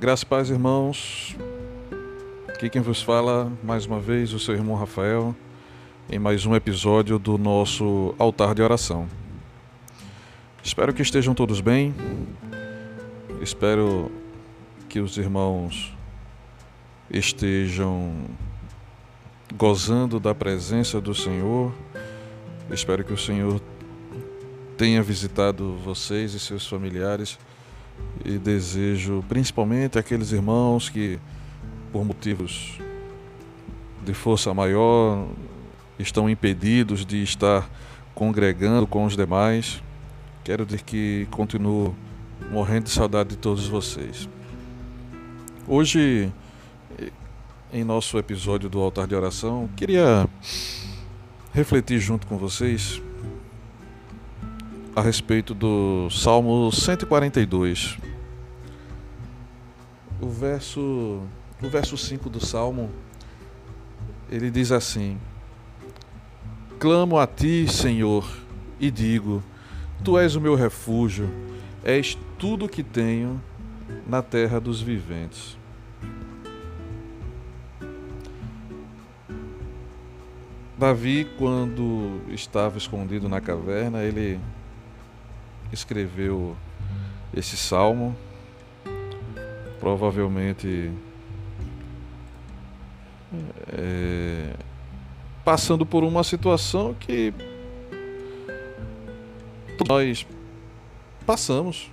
Graças e paz, irmãos. Aqui quem vos fala, mais uma vez, o seu irmão Rafael, em mais um episódio do nosso altar de oração. Espero que estejam todos bem. Espero que os irmãos estejam gozando da presença do Senhor. Espero que o Senhor tenha visitado vocês e seus familiares e desejo principalmente aqueles irmãos que, por motivos de força maior, estão impedidos de estar congregando com os demais. Quero dizer que continuo morrendo de saudade de todos vocês. Hoje, em nosso episódio do Altar de Oração, queria refletir junto com vocês a respeito do Salmo 142. O verso, o verso 5 do Salmo, ele diz assim: Clamo a ti, Senhor, e digo: Tu és o meu refúgio, és tudo que tenho na terra dos viventes. Davi, quando estava escondido na caverna, ele escreveu esse salmo, provavelmente é, passando por uma situação que nós passamos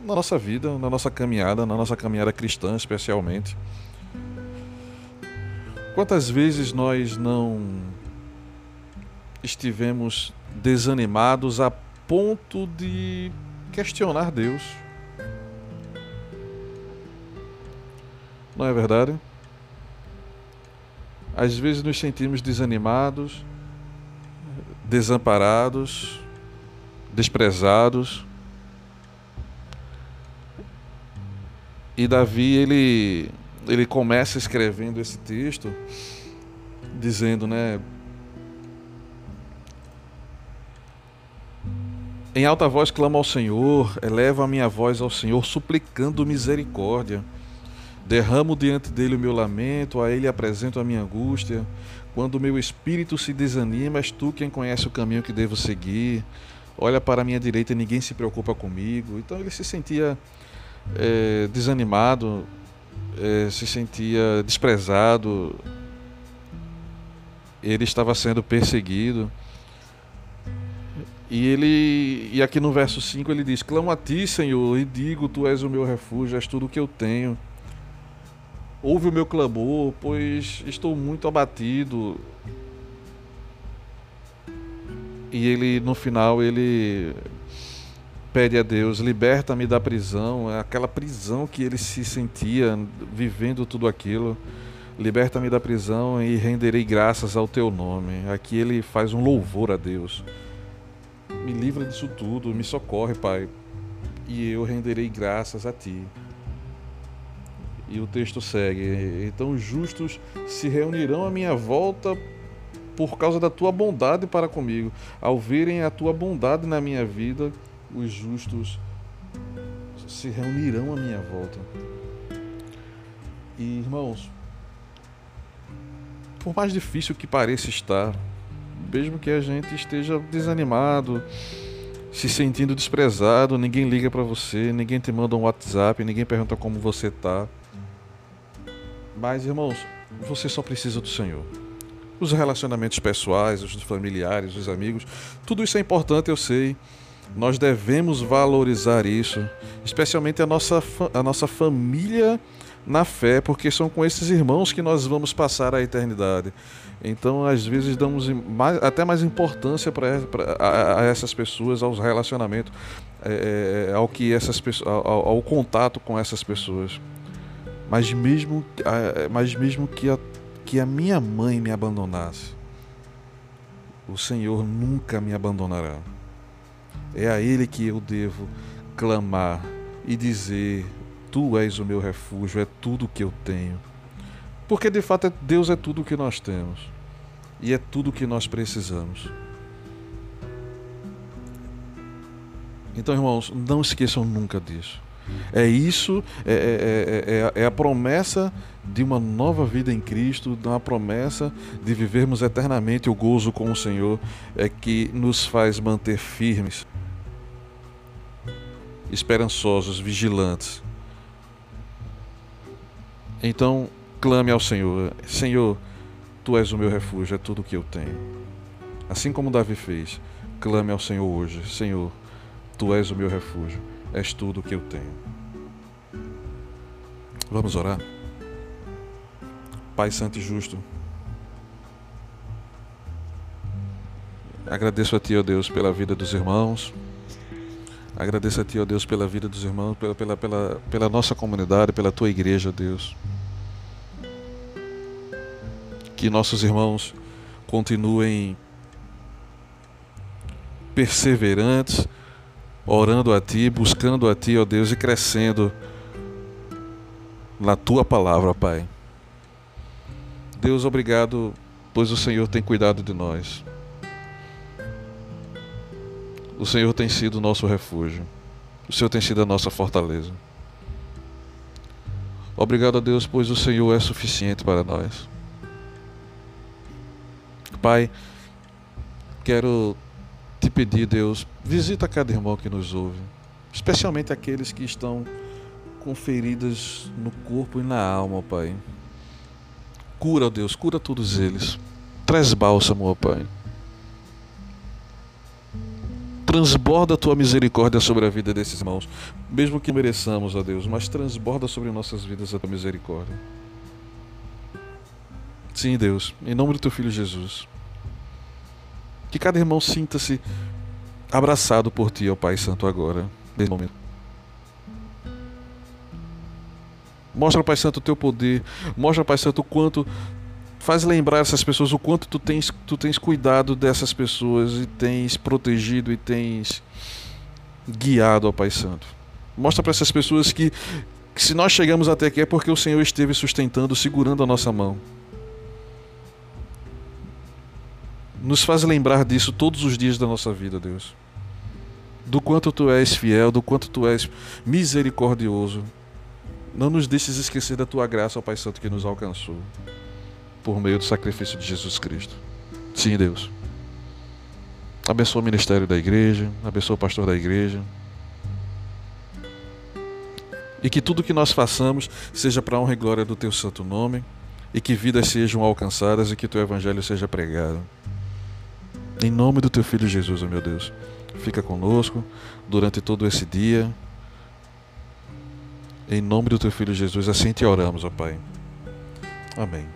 na nossa vida, na nossa caminhada, na nossa caminhada cristã, especialmente. Quantas vezes nós não estivemos desanimados a ponto de questionar Deus. Não é verdade? Às vezes nos sentimos desanimados, desamparados, desprezados. E Davi ele ele começa escrevendo esse texto dizendo, né, Em alta voz clamo ao Senhor, elevo a minha voz ao Senhor, suplicando misericórdia. Derramo diante dele o meu lamento, a ele apresento a minha angústia. Quando o meu espírito se desanima, és tu quem conhece o caminho que devo seguir. Olha para a minha direita e ninguém se preocupa comigo. Então ele se sentia é, desanimado, é, se sentia desprezado, ele estava sendo perseguido. E ele e aqui no verso 5 ele diz: Clamo a ti, Senhor, e digo: Tu és o meu refúgio, és tudo o que eu tenho. Ouve o meu clamor, pois estou muito abatido. E ele no final ele pede a Deus: liberta-me da prisão, aquela prisão que ele se sentia vivendo tudo aquilo. Liberta-me da prisão e renderei graças ao teu nome. Aqui ele faz um louvor a Deus me livra disso tudo, me socorre, Pai, e eu renderei graças a Ti. E o texto segue: Então os justos se reunirão à minha volta por causa da tua bondade para comigo. Ao verem a tua bondade na minha vida, os justos se reunirão à minha volta. E irmãos, por mais difícil que pareça estar, mesmo que a gente esteja desanimado, se sentindo desprezado, ninguém liga para você, ninguém te manda um WhatsApp, ninguém pergunta como você tá. Mas, irmãos, você só precisa do Senhor. Os relacionamentos pessoais, os familiares, os amigos, tudo isso é importante, eu sei. Nós devemos valorizar isso, especialmente a nossa, a nossa família na fé, porque são com esses irmãos que nós vamos passar a eternidade. Então, às vezes, damos mais, até mais importância para a, essas pessoas, aos relacionamentos, é, é, ao que essas ao, ao, contato com essas pessoas. Mas mesmo, mas mesmo que, a, que a minha mãe me abandonasse, o Senhor nunca me abandonará. É a Ele que eu devo clamar e dizer: Tu és o meu refúgio, é tudo que eu tenho. Porque de fato Deus é tudo que nós temos e é tudo o que nós precisamos. Então, irmãos, não esqueçam nunca disso. É isso, é, é, é, é, a promessa de uma nova vida em Cristo, uma promessa de vivermos eternamente o gozo com o Senhor, é que nos faz manter firmes, esperançosos, vigilantes. Então, clame ao Senhor: Senhor, tu és o meu refúgio, é tudo o que eu tenho. Assim como Davi fez, clame ao Senhor hoje: Senhor, tu és o meu refúgio, és tudo o que eu tenho. Vamos orar? Pai Santo e Justo, agradeço a Ti, ó Deus, pela vida dos irmãos. Agradeço a Ti, ó Deus, pela vida dos irmãos, pela, pela, pela, pela nossa comunidade, pela Tua igreja, Deus que nossos irmãos continuem perseverantes, orando a Ti, buscando a Ti, ó Deus, e crescendo na Tua palavra, Pai. Deus, obrigado, pois o Senhor tem cuidado de nós. O Senhor tem sido o nosso refúgio. O Senhor tem sido a nossa fortaleza. Obrigado a Deus, pois o Senhor é suficiente para nós. Pai, quero te pedir, Deus, visita cada irmão que nos ouve, especialmente aqueles que estão com feridas no corpo e na alma, Pai. Cura, Deus, cura todos eles. Traz bálsamo, ó Pai. Transborda a tua misericórdia sobre a vida desses irmãos, mesmo que mereçamos, ó Deus, mas transborda sobre nossas vidas a tua misericórdia. Sim, Deus, em nome do teu filho Jesus. Que cada irmão sinta-se abraçado por ti, ó Pai Santo, agora, nesse momento. Mostra, Pai Santo, o teu poder. Mostra, Pai Santo, o quanto. Faz lembrar essas pessoas o quanto tu tens, tu tens cuidado dessas pessoas e tens protegido e tens guiado, ó Pai Santo. Mostra para essas pessoas que, que se nós chegamos até aqui é porque o Senhor esteve sustentando, segurando a nossa mão. Nos faz lembrar disso todos os dias da nossa vida, Deus. Do quanto tu és fiel, do quanto tu és misericordioso. Não nos deixes esquecer da tua graça, ó Pai Santo, que nos alcançou por meio do sacrifício de Jesus Cristo. Sim, Deus. Abençoa o ministério da igreja, abençoa o pastor da igreja. E que tudo que nós façamos seja para a honra e glória do teu santo nome, e que vidas sejam alcançadas e que teu evangelho seja pregado. Em nome do teu filho Jesus, oh meu Deus, fica conosco durante todo esse dia. Em nome do teu filho Jesus, assim te oramos, ó Pai. Amém.